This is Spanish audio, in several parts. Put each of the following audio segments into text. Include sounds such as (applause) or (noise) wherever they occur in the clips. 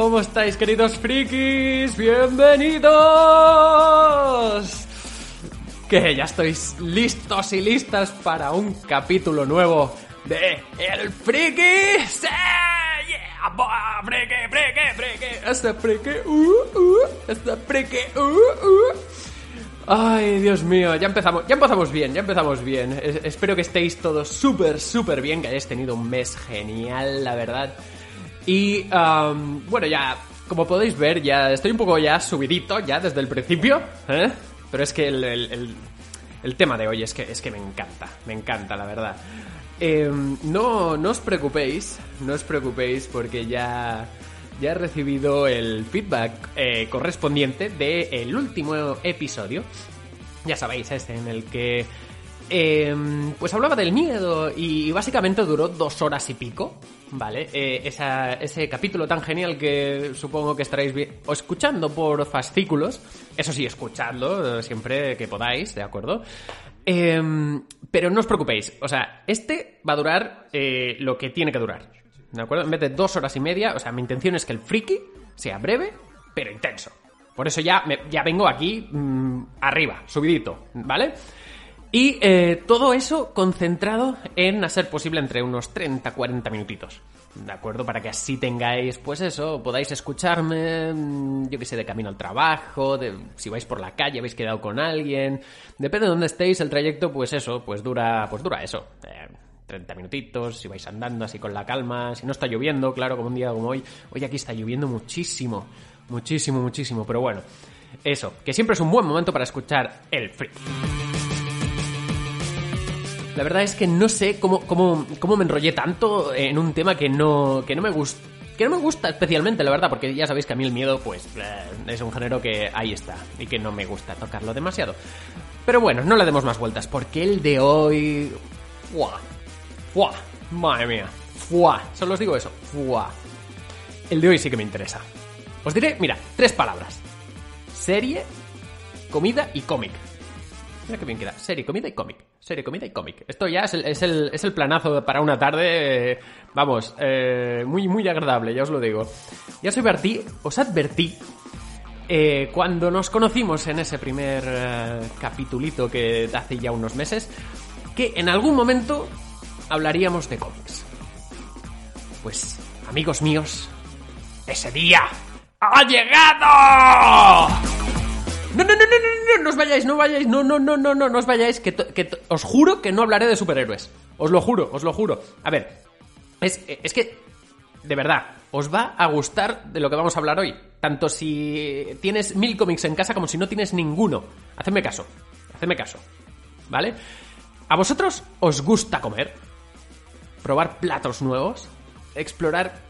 ¿Cómo estáis queridos frikis? Bienvenidos. Que ya estáis listos y listas para un capítulo nuevo de El Friki. ¡Sí! ¡Yeah! ¡Buah! ¡Friki, friki, friki! ¡Este friki! ¡Uh, uh! ¡Este friki! ¡Uh, uh! Ay, Dios mío, ya empezamos, ya empezamos bien, ya empezamos bien. Es- espero que estéis todos súper, súper bien, que hayáis tenido un mes genial, la verdad. Y am, bueno, ya, como podéis ver, ya estoy un poco ya subidito, ya desde el principio, ¿eh? Pero es que el, el- tema de hoy es que, es que me encanta, me encanta, la verdad. Em, no, no os preocupéis, no os preocupéis porque ya, ya he recibido el feedback eh, correspondiente del último episodio. Ya sabéis, este en el que eh, pues hablaba del miedo y básicamente duró dos horas y pico, ¿vale? Eh, esa- ese capítulo tan genial que supongo que estaréis o escuchando por fascículos, eso sí, escuchadlo eh, siempre que podáis, ¿de acuerdo? Eh, pero no os preocupéis, o sea, este va a durar eh, lo que tiene que durar, ¿de acuerdo? En vez de dos horas y media, o sea, mi intención es que el friki sea breve, pero intenso. Por eso ya, me- ya vengo aquí mm, arriba, subidito, ¿vale? Y eh, todo eso concentrado en, a ser posible, entre unos 30-40 minutitos. ¿De acuerdo? Para que así tengáis, pues eso, podáis escucharme, mm, yo que sé, de camino al trabajo, si vais por la calle, habéis quedado con alguien. Depende de dónde estéis, el trayecto, pues eso, pues dura, pues dura eso. eh, 30 minutitos, si vais andando así con la calma, si no está lloviendo, claro, como un día como hoy. Hoy aquí está lloviendo muchísimo, muchísimo, muchísimo, pero bueno. Eso, que siempre es un buen momento para escuchar el freak. La verdad es que no sé cómo, cómo, cómo me enrollé tanto en un tema que no, que no me gusta. Que no me gusta especialmente, la verdad, porque ya sabéis que a mí el miedo, pues, eh, es un género que ahí está y que no me gusta tocarlo demasiado. Pero bueno, no le demos más vueltas, porque el de hoy. ¡Fua! ¡Fua! ¡Madre mía! ¡Fua! Solo os digo eso. ¡Fua! El de hoy sí que me interesa. Os diré, mira, tres palabras: serie, comida y cómic. Mira qué bien queda. Serie, comida y cómic. Serie, comida y cómic. Esto ya es el, es el, es el planazo para una tarde, eh, vamos, eh, muy, muy agradable, ya os lo digo. Ya os advertí, os advertí eh, cuando nos conocimos en ese primer eh, capitulito que hace ya unos meses, que en algún momento hablaríamos de cómics. Pues, amigos míos, ese día ha llegado. No, no, no, no, no, no, no os vayáis, no vayáis, no, no, no, no, no, no os vayáis, que, que os juro que no hablaré de superhéroes. Os lo juro, os lo juro. A ver, es, es que, de verdad, os va a gustar de lo que vamos a hablar hoy. Tanto si tienes mil cómics en casa como si no tienes ninguno. Hacedme caso, hacedme caso, ¿vale? ¿A vosotros os gusta comer? ¿Probar platos nuevos? ¿Explorar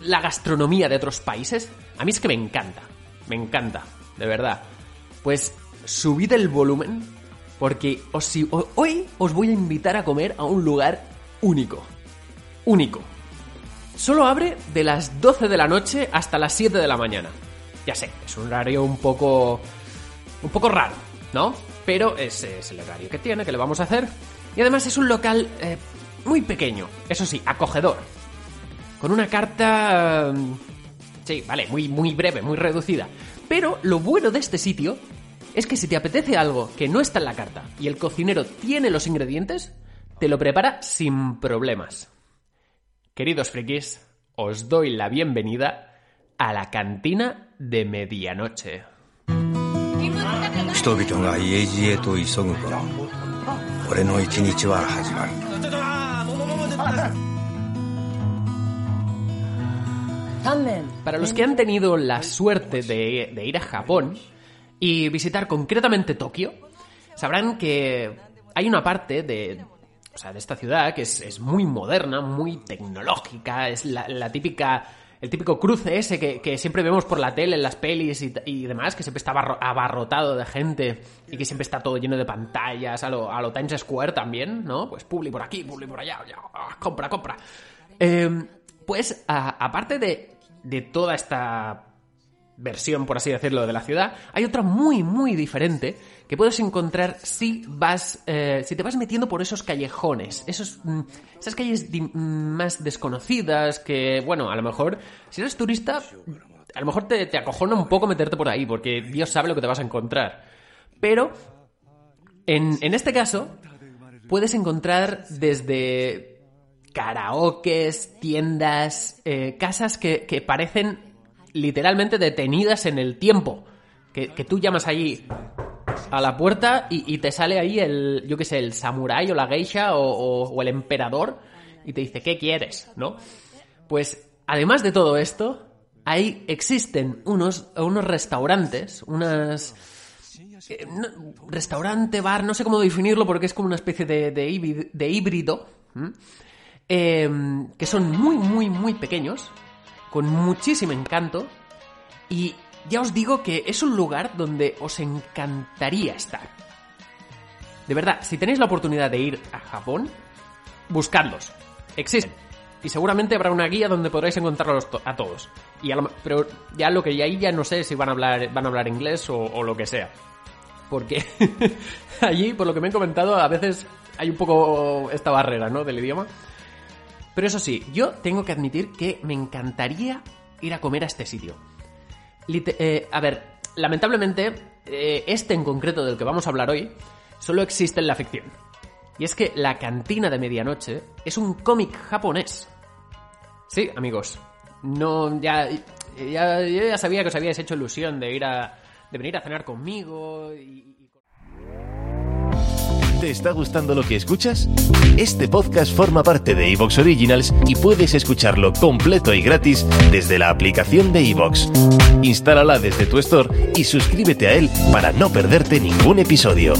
la gastronomía de otros países? A mí es que me encanta, me encanta, de verdad. Pues subid el volumen porque os, si- ho- hoy os voy a invitar a comer a un lugar único. Único. Solo abre de las 12 de la noche hasta las 7 de la mañana. Ya sé, es un horario un poco... un poco raro, ¿no? Pero ese es el horario que tiene, que le vamos a hacer. Y además es un local eh, muy pequeño, eso sí, acogedor. Con una carta... mm, Sí, vale, muy, muy breve, muy reducida. Pero lo bueno de este sitio es que si te apetece algo que no está en la carta y el cocinero tiene los ingredientes, te lo prepara sin problemas. Queridos frikis, os doy la bienvenida a la cantina de medianoche. 人々が家路へと急ぐ頃俺の一日は始まる Para los que han tenido la suerte de, de ir a Japón y visitar concretamente Tokio, sabrán que hay una parte de, o sea, de esta ciudad que es, es muy moderna, muy tecnológica, es la, típica el típico cruce ese que, que, siempre vemos por la tele, en las pelis y, y, demás, que siempre está abarrotado de gente y que siempre está todo lleno de pantallas, a lo, Times Square también, ¿no? Pues publi por aquí, publi por allá, ya, compra, compra. Eh, pues aparte de, de toda esta versión, por así decirlo, de la ciudad, hay otra muy, muy diferente que puedes encontrar si vas, eh, si te vas metiendo por esos callejones, esos, mm, esas calles mm, más desconocidas que, bueno, a lo mejor, si eres turista, a lo mejor te, te acojona un poco meterte por ahí, porque Dios sabe lo que te vas a encontrar. Pero, en, en este caso, puedes encontrar desde karaokes, tiendas, eh, casas que, que parecen literalmente detenidas en el tiempo. Que, que tú llamas allí a la puerta y, y, te sale ahí el, yo qué sé, el samurái o la geisha o, o, el emperador y te dice, ¿qué quieres? ¿No? Pues, además de todo esto, ahí existen unos, unos restaurantes, unas... Eh, restaurante, bar, no sé cómo definirlo porque es como una especie de, de, de híbrido, eh, que son muy, muy, muy pequeños, con muchísimo encanto y ya os digo que es un lugar donde os encantaría estar. De verdad, si tenéis la oportunidad de ir a Japón, buscadlos. Existen. Y seguramente habrá una guía donde podréis encontrarlos a todos. Y a lo, pero ya lo que ahí ya no sé si van a hablar, van a hablar inglés o, o lo que sea. Porque (laughs) allí, por lo que me han comentado, a veces hay un poco esta barrera, ¿no? Del idioma. Pero eso sí, yo tengo que admitir que me encantaría ir a comer a este sitio. Eh, a ver, lamentablemente, eh, este en concreto del que vamos a hablar hoy, solo existe en la ficción. Y es que La Cantina de Medianoche es un cómic japonés. Sí, amigos. No, ya, ya, ya sabía que os habíais hecho ilusión de ir a. de venir a cenar conmigo y. ¿Te está gustando lo que escuchas? Este podcast forma parte de Evox Originals y puedes escucharlo completo y gratis desde la aplicación de Evox. Instálala desde tu store y suscríbete a él para no perderte ningún episodio.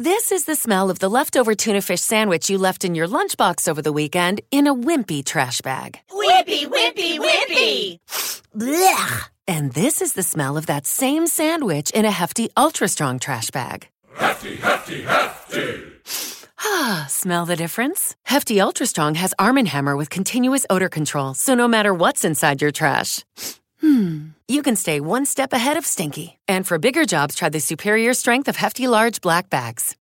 This is the smell of the leftover tuna fish sandwich you left in your lunchbox over the weekend in a wimpy trash bag. Wimpy, wimpy, wimpy! Blech! And this is the smell of that same sandwich in a hefty, ultra strong trash bag. Hefty, hefty, hefty! Ah, smell the difference? Hefty Ultra Strong has Arm & Hammer with continuous odor control, so no matter what's inside your trash, hmm, you can stay one step ahead of stinky. And for bigger jobs, try the superior strength of Hefty Large Black Bags.